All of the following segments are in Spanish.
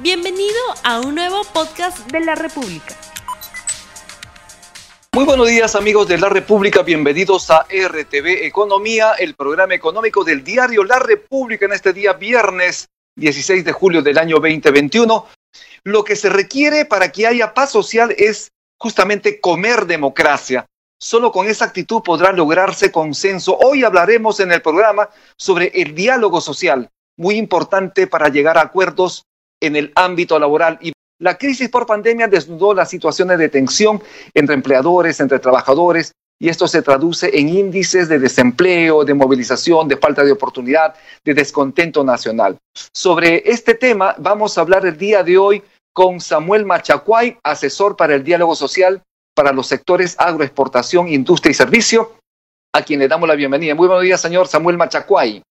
Bienvenido a un nuevo podcast de la República. Muy buenos días amigos de la República, bienvenidos a RTV Economía, el programa económico del diario La República en este día viernes 16 de julio del año 2021. Lo que se requiere para que haya paz social es justamente comer democracia. Solo con esa actitud podrá lograrse consenso. Hoy hablaremos en el programa sobre el diálogo social, muy importante para llegar a acuerdos en el ámbito laboral. Y la crisis por pandemia desnudó las situaciones de tensión entre empleadores, entre trabajadores, y esto se traduce en índices de desempleo, de movilización, de falta de oportunidad, de descontento nacional. Sobre este tema vamos a hablar el día de hoy con Samuel Machacuay, asesor para el diálogo social para los sectores agroexportación, industria y servicio, a quien le damos la bienvenida. Muy buenos días, señor Samuel Machacuay.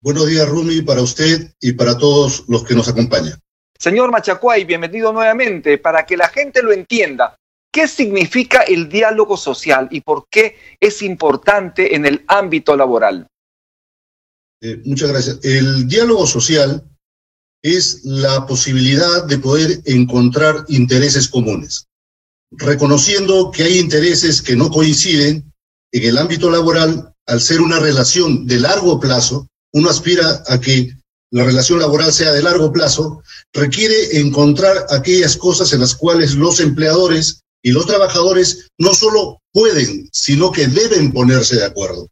Buenos días, Rumi, para usted y para todos los que nos acompañan. Señor Machacuay, bienvenido nuevamente. Para que la gente lo entienda, ¿qué significa el diálogo social y por qué es importante en el ámbito laboral? Eh, muchas gracias. El diálogo social es la posibilidad de poder encontrar intereses comunes, reconociendo que hay intereses que no coinciden en el ámbito laboral al ser una relación de largo plazo uno aspira a que la relación laboral sea de largo plazo, requiere encontrar aquellas cosas en las cuales los empleadores y los trabajadores no solo pueden, sino que deben ponerse de acuerdo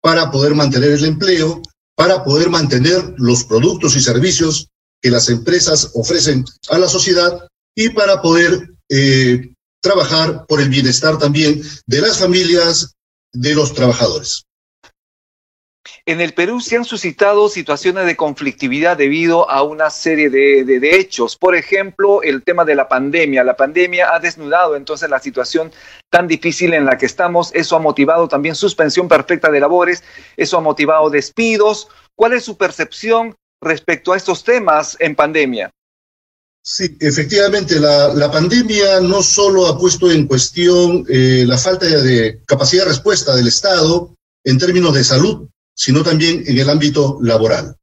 para poder mantener el empleo, para poder mantener los productos y servicios que las empresas ofrecen a la sociedad y para poder eh, trabajar por el bienestar también de las familias, de los trabajadores. En el Perú se han suscitado situaciones de conflictividad debido a una serie de, hechos. Por ejemplo, el tema de la pandemia. La pandemia ha desnudado entonces la situación tan difícil en la que estamos. Eso ha motivado también suspensión perfecta de labores. Eso ha motivado despidos. ¿Cuál es su percepción respecto a estos temas en pandemia? Sí, efectivamente, la, pandemia no solo ha puesto en cuestión eh, la falta de capacidad de respuesta del Estado en términos de salud, sino también en el ámbito laboral.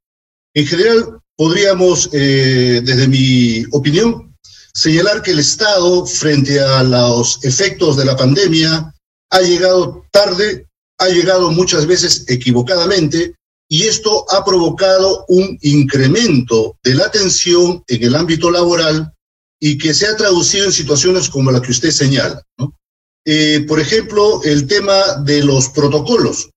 En general, podríamos, eh, desde mi opinión, señalar que el Estado, frente a los efectos de la pandemia, ha llegado tarde, ha llegado muchas veces equivocadamente, y esto ha provocado un incremento de la tensión en el ámbito laboral y que se ha traducido en situaciones como la que usted señala. Eh, por ejemplo, el tema de los protocolos.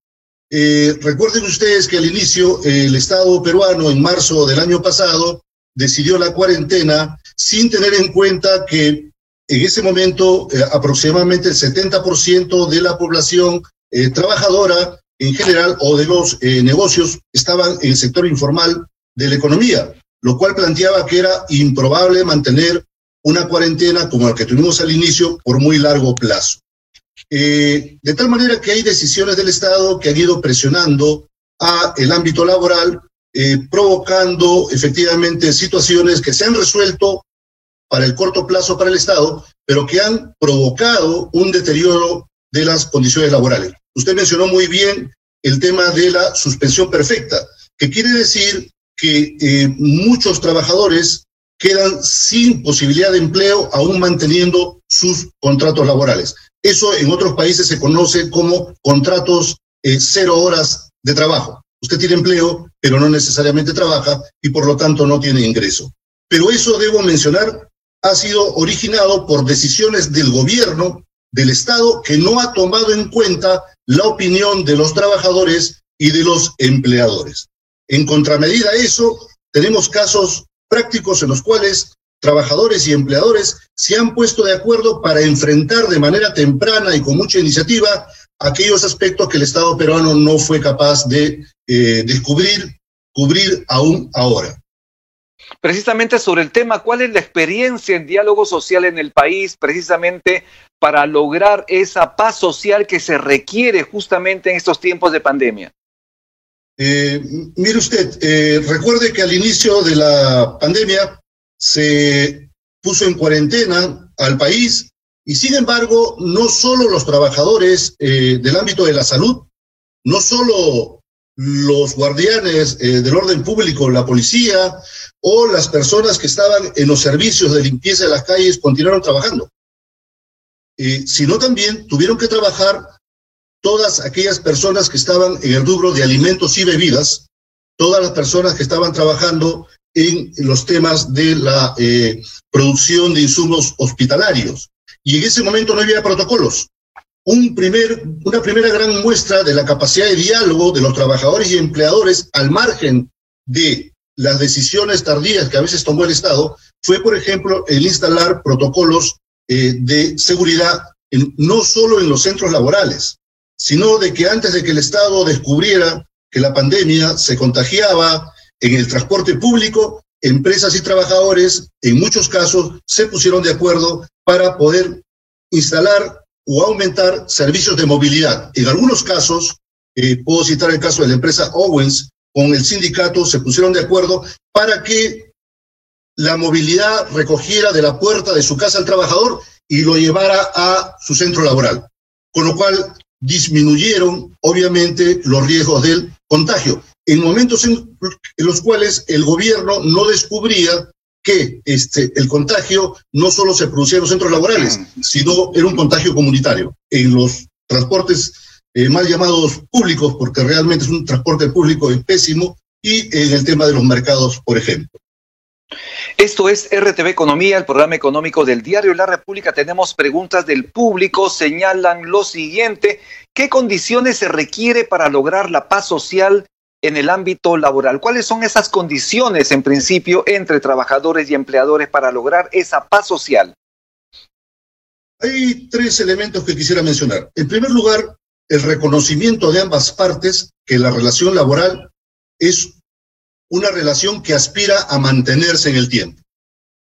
Eh, recuerden ustedes que al inicio el Estado peruano en marzo del año pasado decidió la cuarentena sin tener en cuenta que en ese momento eh, aproximadamente el 70% de la población eh, trabajadora en general o de los negocios estaban en el sector informal de la economía, lo cual planteaba que era improbable mantener una cuarentena como la que tuvimos al inicio por muy largo plazo. Eh, de tal manera que hay decisiones del Estado que han ido presionando a el ámbito laboral, eh, provocando efectivamente situaciones que se han resuelto para el corto plazo para el Estado, pero que han provocado un deterioro de las condiciones laborales. Usted mencionó muy bien el tema de la suspensión perfecta, que quiere decir que eh, muchos trabajadores quedan sin posibilidad de empleo aún manteniendo sus contratos laborales. Eso en otros países se conoce como contratos eh, cero horas de trabajo. Usted tiene empleo, pero no necesariamente trabaja y por lo tanto no tiene ingreso. Pero eso, debo mencionar, ha sido originado por decisiones del gobierno, del Estado, que no ha tomado en cuenta la opinión de los trabajadores y de los empleadores. En contramedida a eso, tenemos casos prácticos en los cuales trabajadores y empleadores se han puesto de acuerdo para enfrentar de manera temprana y con mucha iniciativa aquellos aspectos que el Estado peruano no fue capaz de eh, descubrir, cubrir aún ahora. Precisamente sobre el tema, ¿cuál es la experiencia en diálogo social en el país precisamente para lograr esa paz social que se requiere justamente en estos tiempos de pandemia? Eh, mire usted, eh, recuerde que al inicio de la pandemia se puso en cuarentena al país y sin embargo no solo los trabajadores eh, del ámbito de la salud, no solo los guardianes eh, del orden público, la policía o las personas que estaban en los servicios de limpieza de las calles continuaron trabajando, eh, sino también tuvieron que trabajar todas aquellas personas que estaban en el rubro de alimentos y bebidas, todas las personas que estaban trabajando en los temas de la eh, producción de insumos hospitalarios. Y en ese momento no había protocolos. Un primer, una primera gran muestra de la capacidad de diálogo de los trabajadores y empleadores al margen de las decisiones tardías que a veces tomó el Estado fue, por ejemplo, el instalar protocolos eh, de seguridad no solo en los centros laborales, sino de que antes de que el Estado descubriera que la pandemia se contagiaba en el transporte público, empresas y trabajadores en muchos casos se pusieron de acuerdo para poder instalar o aumentar servicios de movilidad. En algunos casos, eh, puedo citar el caso de la empresa Owens, con el sindicato se pusieron de acuerdo para que la movilidad recogiera de la puerta de su casa al trabajador y lo llevara a su centro laboral. Con lo cual disminuyeron, obviamente, los riesgos del contagio. En momentos en, los cuales el gobierno no descubría que este, el contagio no solo se producía en los centros laborales, sino era un contagio comunitario. En los transportes eh, mal llamados públicos, porque realmente es un transporte público pésimo, y en el tema de los mercados, por ejemplo. Esto es RTV Economía, el programa económico del diario La República. Tenemos preguntas del público. Señalan lo siguiente. ¿Qué condiciones se requiere para lograr la paz social en el ámbito laboral? ¿Cuáles son esas condiciones, en principio, entre trabajadores y empleadores para lograr esa paz social? Hay tres elementos que quisiera mencionar. En primer lugar, el reconocimiento de ambas partes que la relación laboral es una relación que aspira a mantenerse en el tiempo.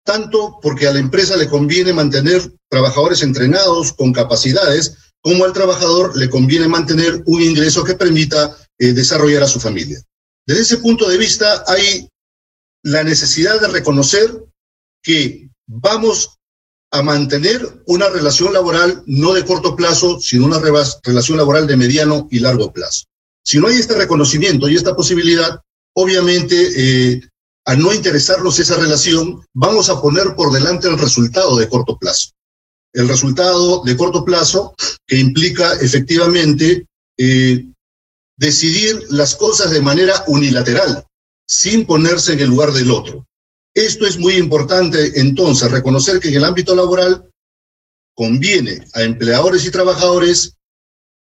Tanto porque a la empresa le conviene mantener trabajadores entrenados con capacidades, como al trabajador le conviene mantener un ingreso que permita eh, desarrollar a su familia. Desde ese punto de vista hay la necesidad de reconocer que vamos a mantener una relación laboral no de corto plazo, sino una relación laboral de mediano y largo plazo. Si no hay este reconocimiento y esta posibilidad, obviamente, eh, al no interesarnos esa relación, vamos a poner por delante el resultado de corto plazo. El resultado de corto plazo que implica efectivamente eh, decidir las cosas de manera unilateral, sin ponerse en el lugar del otro. Esto es muy importante entonces, reconocer que en el ámbito laboral conviene a empleadores y trabajadores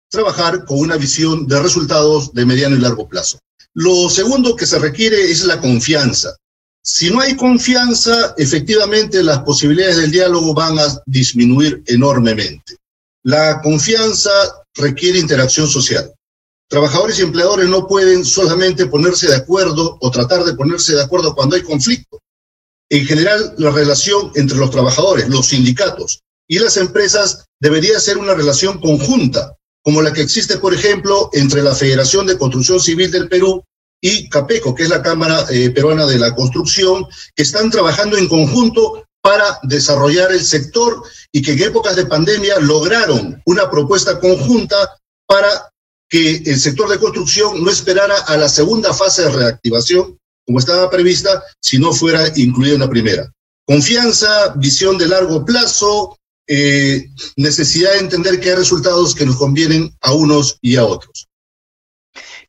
trabajar con una visión de resultados de mediano y largo plazo. Lo segundo que se requiere es la confianza. Si no hay confianza, efectivamente las posibilidades del diálogo van a disminuir enormemente. La confianza requiere interacción social. Trabajadores y empleadores no pueden solamente ponerse de acuerdo o tratar de ponerse de acuerdo cuando hay conflicto. En general, la relación entre los trabajadores, los sindicatos y las empresas debería ser una relación conjunta, como la que existe, por ejemplo, entre la Federación de Construcción Civil del Perú y CAPECO, que es la Cámara eh, Peruana de la Construcción, que están trabajando en conjunto para desarrollar el sector y que en épocas de pandemia lograron una propuesta conjunta para que el sector de construcción no esperara a la segunda fase de reactivación como estaba prevista si no fuera incluida en la primera. Confianza, visión de largo plazo, eh, necesidad de entender que hay resultados que nos convienen a unos y a otros.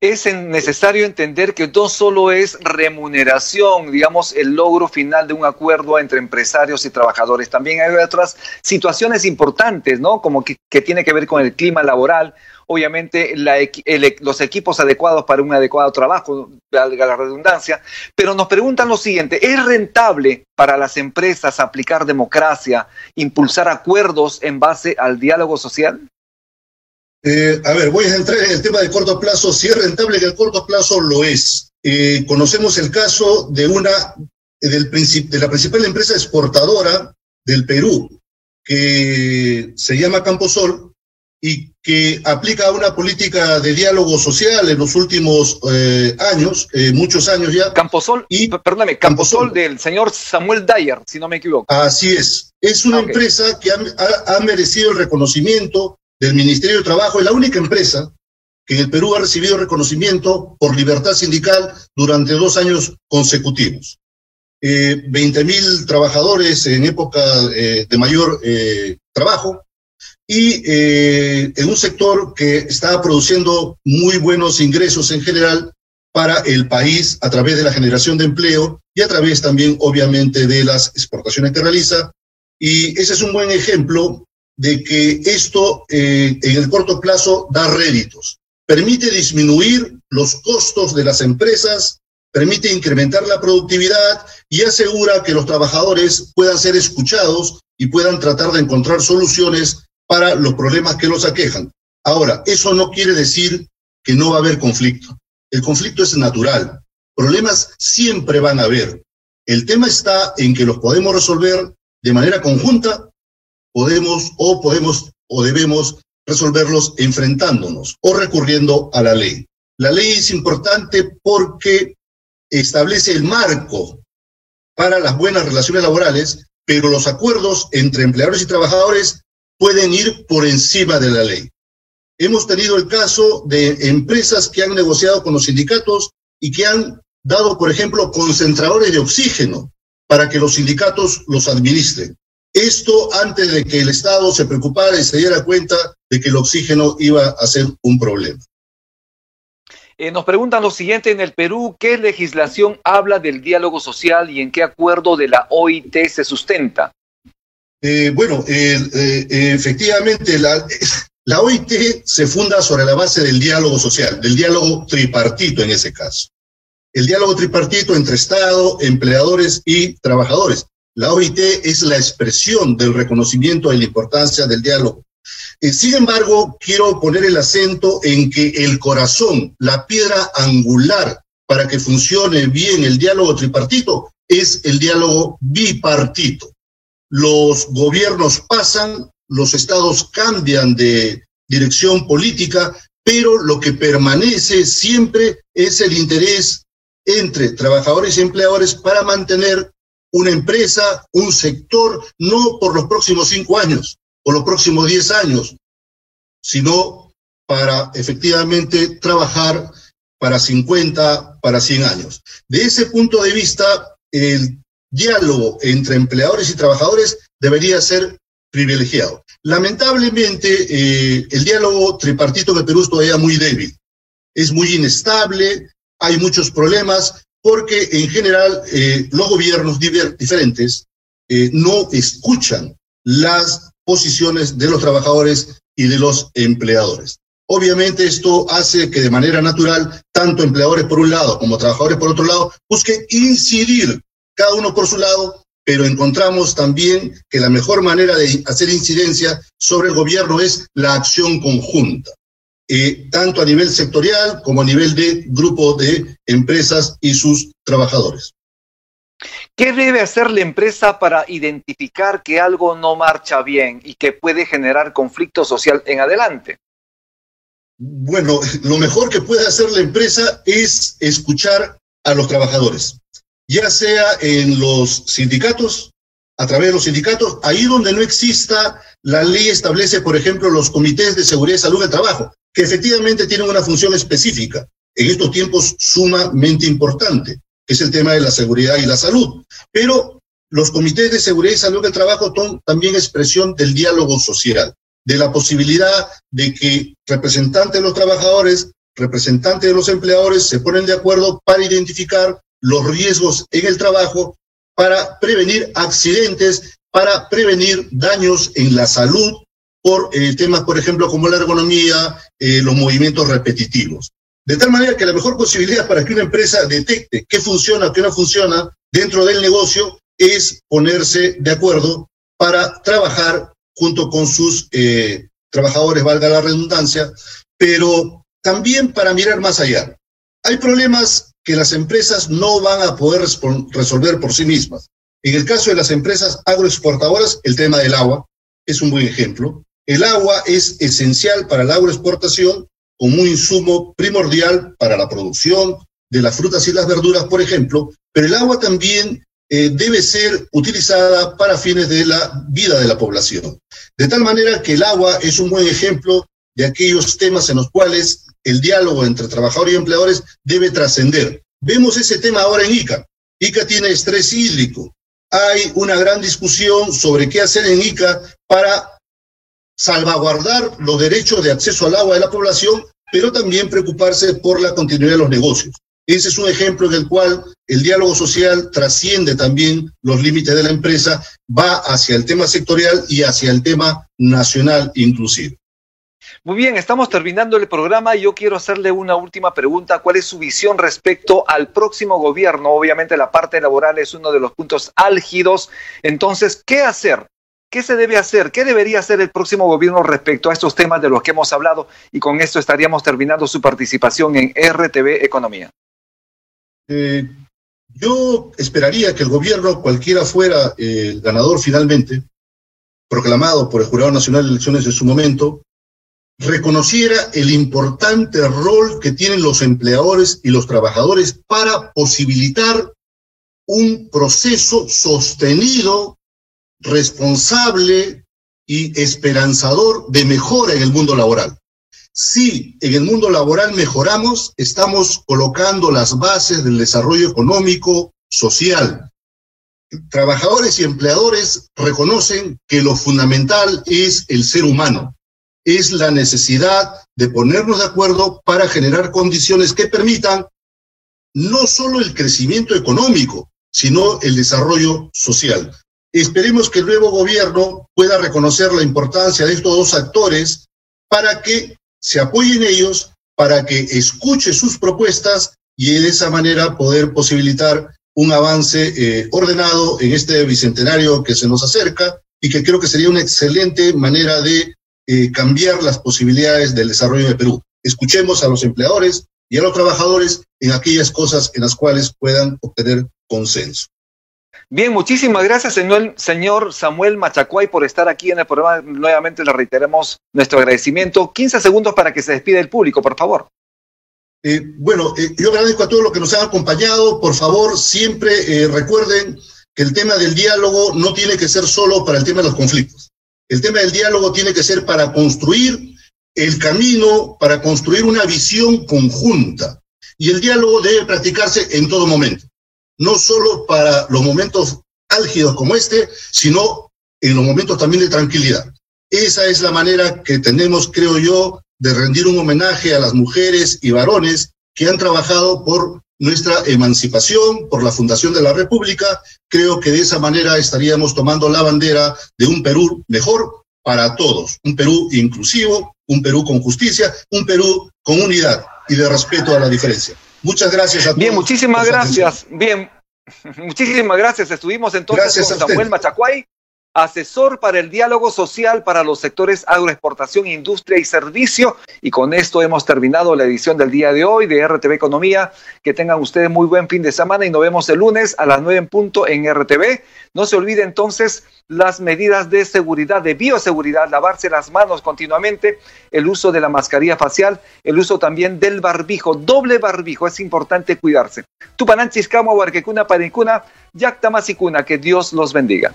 Es necesario entender que no solo es remuneración, digamos, el logro final de un acuerdo entre empresarios y trabajadores, también hay otras situaciones importantes, ¿no? Como que, que tiene que ver con el clima laboral, obviamente los equipos adecuados para un adecuado trabajo, valga la redundancia, pero nos preguntan lo siguiente, ¿es rentable para las empresas aplicar democracia, impulsar acuerdos en base al diálogo social? Eh, a ver, voy a entrar en el tema de corto plazo. Si es rentable que el corto plazo lo es. Eh, conocemos el caso de una del de la principal empresa exportadora del Perú, que se llama Camposol, y que aplica una política de diálogo social en los últimos eh, años, eh, muchos años ya. Camposol, y, perdóname, Camposol, del señor Samuel Dyer, si no me equivoco. Así es. Es una empresa que ha, merecido el reconocimiento del Ministerio de Trabajo, es la única empresa que en el Perú ha recibido reconocimiento por libertad sindical durante dos años consecutivos. eh, 20 mil trabajadores en época eh, de mayor eh, trabajo y eh, en un sector que estaba produciendo muy buenos ingresos en general para el país a través de la generación de empleo y a través también, obviamente, de las exportaciones que realiza. Y ese es un buen ejemplo de que esto eh, en el corto plazo da réditos, permite disminuir los costos de las empresas, permite incrementar la productividad y asegura que los trabajadores puedan ser escuchados y puedan tratar de encontrar soluciones para los problemas que los aquejan. Ahora, eso no quiere decir que no va a haber conflicto. El conflicto es natural. Problemas siempre van a haber. El tema está en que los podemos resolver de manera conjunta podemos o podemos o debemos resolverlos enfrentándonos o recurriendo a la ley. La ley es importante porque establece el marco para las buenas relaciones laborales, pero los acuerdos entre empleadores y trabajadores pueden ir por encima de la ley. Hemos tenido el caso de empresas que han negociado con los sindicatos y que han dado, por ejemplo, concentradores de oxígeno para que los sindicatos los administren. Esto antes de que el Estado se preocupara y se diera cuenta de que el oxígeno iba a ser un problema. Eh, nos preguntan lo siguiente, en el Perú, ¿qué legislación habla del diálogo social y en qué acuerdo de la OIT se sustenta? Eh, bueno, eh, efectivamente, la, OIT se funda sobre la base del diálogo social, del diálogo tripartito en ese caso. El diálogo tripartito entre Estado, empleadores y trabajadores. La OIT es la expresión del reconocimiento de la importancia del diálogo. Eh, sin embargo, quiero poner el acento en que el corazón, la piedra angular para que funcione bien el diálogo tripartito, es el diálogo bipartito. Los gobiernos pasan, los estados cambian de dirección política, pero lo que permanece siempre es el interés entre trabajadores y empleadores para mantener una empresa, un sector, no por los próximos cinco años o los próximos diez años, sino para efectivamente trabajar para 50, para 100 años. De ese punto de vista, el diálogo entre empleadores y trabajadores debería ser privilegiado. Lamentablemente, eh, el diálogo tripartito de Perú es todavía muy débil, es muy inestable, hay muchos problemas, porque en general eh, los gobiernos diferentes eh, no escuchan las posiciones de los trabajadores y de los empleadores. Obviamente esto hace que de manera natural, tanto empleadores por un lado como trabajadores por otro lado, busquen incidir cada uno por su lado, pero encontramos también que la mejor manera de hacer incidencia sobre el gobierno es la acción conjunta. Eh, tanto a nivel sectorial como a nivel de grupo de empresas y sus trabajadores. ¿Qué debe hacer la empresa para identificar que algo no marcha bien y que puede generar conflicto social en adelante? Bueno, lo mejor que puede hacer la empresa es escuchar a los trabajadores, ya sea en los sindicatos, a través de los sindicatos, ahí donde no exista, la ley establece, por ejemplo, los comités de seguridad y salud del trabajo, que efectivamente tienen una función específica, en estos tiempos sumamente importante, que es el tema de la seguridad y la salud. Pero los comités de seguridad y salud del trabajo son también expresión del diálogo social, de la posibilidad de que representantes de los trabajadores, representantes de los empleadores se ponen de acuerdo para identificar los riesgos en el trabajo, para prevenir accidentes, para prevenir daños en la salud por eh, temas, por ejemplo, como la ergonomía, eh, los movimientos repetitivos. De tal manera que la mejor posibilidad para que una empresa detecte qué funciona, qué no funciona dentro del negocio es ponerse de acuerdo para trabajar junto con sus eh, trabajadores, valga la redundancia, pero también para mirar más allá. Hay problemas que las empresas no van a poder resolver por sí mismas. En el caso de las empresas agroexportadoras, el tema del agua es un buen ejemplo. El agua es esencial para la agroexportación como un insumo primordial para la producción de las frutas y las verduras, por ejemplo, pero el agua también eh, debe ser utilizada para fines de la vida de la población. De tal manera que el agua es un buen ejemplo de aquellos temas en los cuales el diálogo entre trabajadores y empleadores debe trascender. Vemos ese tema ahora en ICA. Ica tiene estrés hídrico. Hay una gran discusión sobre qué hacer en Ica para salvaguardar los derechos de acceso al agua de la población, pero también preocuparse por la continuidad de los negocios. Ese es un ejemplo en el cual el diálogo social trasciende también los límites de la empresa, va hacia el tema sectorial y hacia el tema nacional inclusive. Muy bien, estamos terminando el programa y yo quiero hacerle una última pregunta. ¿Cuál es su visión respecto al próximo gobierno? Obviamente la parte laboral es uno de los puntos álgidos. Entonces, ¿qué hacer? ¿Qué se debe hacer? ¿Qué debería hacer el próximo gobierno respecto a estos temas de los que hemos hablado? Y con esto estaríamos terminando su participación en RTV Economía. Eh, yo esperaría que el gobierno, cualquiera fuera el ganador finalmente, proclamado por el Jurado Nacional de Elecciones en su momento, reconociera el importante rol que tienen los empleadores y los trabajadores para posibilitar un proceso sostenido, responsable y esperanzador de mejora en el mundo laboral. Si en el mundo laboral mejoramos, estamos colocando las bases del desarrollo económico, social. Trabajadores y empleadores reconocen que lo fundamental es el ser humano, es la necesidad de ponernos de acuerdo para generar condiciones que permitan no solo el crecimiento económico, sino el desarrollo social. Esperemos que el nuevo gobierno pueda reconocer la importancia de estos dos actores para que se apoyen ellos para que escuche sus propuestas y de esa manera poder posibilitar un avance eh, ordenado en este bicentenario que se nos acerca y que creo que sería una excelente manera de eh, cambiar las posibilidades del desarrollo de Perú. Escuchemos a los empleadores y a los trabajadores en aquellas cosas en las cuales puedan obtener consenso. Bien, muchísimas gracias, señor, Samuel Machacuay, por estar aquí en el programa. Nuevamente le reiteramos nuestro agradecimiento. 15 segundos para que se despide el público, por favor. Eh, bueno, eh, yo agradezco a todos los que nos han acompañado. Por favor, siempre eh, recuerden que el tema del diálogo no tiene que ser solo para el tema de los conflictos. El tema del diálogo tiene que ser para construir el camino, para construir una visión conjunta. Y el diálogo debe practicarse en todo momento no solo para los momentos álgidos como este, sino en los momentos también de tranquilidad. Esa es la manera que tenemos, creo yo, de rendir un homenaje a las mujeres y varones que han trabajado por nuestra emancipación, por la fundación de la República. Creo que de esa manera estaríamos tomando la bandera de un Perú mejor para todos, un Perú inclusivo, un Perú con justicia, un Perú con unidad y de respeto a la diferencia. Muchas gracias a todos. Bien, muchísimas gracias. Bien, muchísimas gracias. Estuvimos entonces con Samuel Machacuay, asesor para el diálogo social para los sectores agroexportación, industria y servicio. Y con esto hemos terminado la edición del día de hoy de RTV Economía. Que tengan ustedes muy buen fin de semana y nos vemos el lunes a las nueve en punto en RTV. No se olvide entonces las medidas de seguridad, de bioseguridad, lavarse las manos continuamente, el uso de la mascarilla facial, el uso también del barbijo, doble barbijo, es importante cuidarse. Tupananchis, Camo, Huarquecuna, Paricuna, Yactamasicuna, que Dios los bendiga.